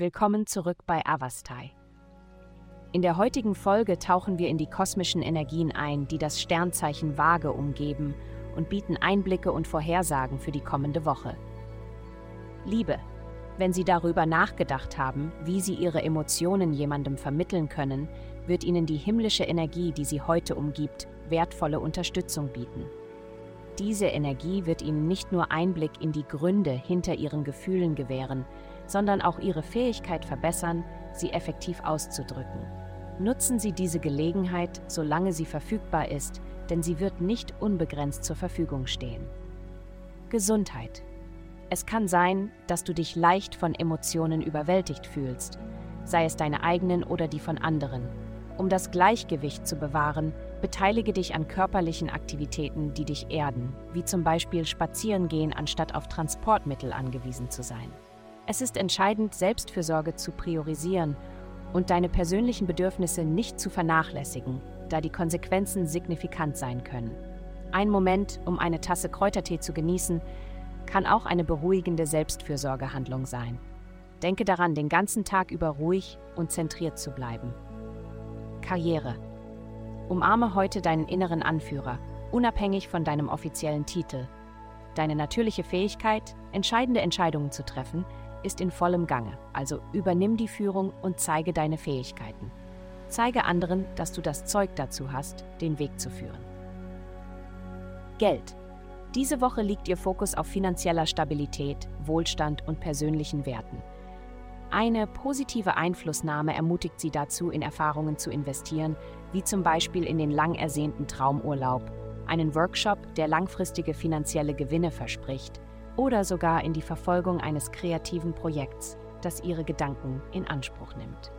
Willkommen zurück bei Avastai. In der heutigen Folge tauchen wir in die kosmischen Energien ein, die das Sternzeichen Waage umgeben und bieten Einblicke und Vorhersagen für die kommende Woche. Liebe, wenn Sie darüber nachgedacht haben, wie Sie Ihre Emotionen jemandem vermitteln können, wird Ihnen die himmlische Energie, die Sie heute umgibt, wertvolle Unterstützung bieten. Diese Energie wird Ihnen nicht nur Einblick in die Gründe hinter Ihren Gefühlen gewähren, sondern auch Ihre Fähigkeit verbessern, sie effektiv auszudrücken. Nutzen Sie diese Gelegenheit, solange sie verfügbar ist, denn sie wird nicht unbegrenzt zur Verfügung stehen. Gesundheit. Es kann sein, dass du dich leicht von Emotionen überwältigt fühlst, sei es deine eigenen oder die von anderen. Um das Gleichgewicht zu bewahren, beteilige dich an körperlichen Aktivitäten, die dich erden, wie zum Beispiel Spazierengehen anstatt auf Transportmittel angewiesen zu sein. Es ist entscheidend, Selbstfürsorge zu priorisieren und deine persönlichen Bedürfnisse nicht zu vernachlässigen, da die Konsequenzen signifikant sein können. Ein Moment, um eine Tasse Kräutertee zu genießen, kann auch eine beruhigende Selbstfürsorgehandlung sein. Denke daran, den ganzen Tag über ruhig und zentriert zu bleiben. Karriere. Umarme heute deinen inneren Anführer, unabhängig von deinem offiziellen Titel. Deine natürliche Fähigkeit, entscheidende Entscheidungen zu treffen, ist in vollem Gange, also übernimm die Führung und zeige deine Fähigkeiten. Zeige anderen, dass du das Zeug dazu hast, den Weg zu führen. Geld. Diese Woche liegt ihr Fokus auf finanzieller Stabilität, Wohlstand und persönlichen Werten. Eine positive Einflussnahme ermutigt sie dazu, in Erfahrungen zu investieren, wie zum Beispiel in den lang ersehnten Traumurlaub, einen Workshop, der langfristige finanzielle Gewinne verspricht, oder sogar in die Verfolgung eines kreativen Projekts, das Ihre Gedanken in Anspruch nimmt.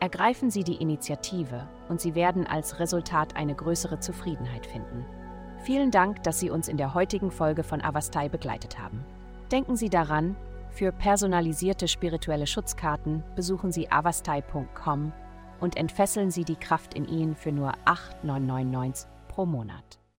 Ergreifen Sie die Initiative und Sie werden als Resultat eine größere Zufriedenheit finden. Vielen Dank, dass Sie uns in der heutigen Folge von Avastai begleitet haben. Denken Sie daran, für personalisierte spirituelle Schutzkarten besuchen Sie avastai.com und entfesseln Sie die Kraft in Ihnen für nur 8,999 pro Monat.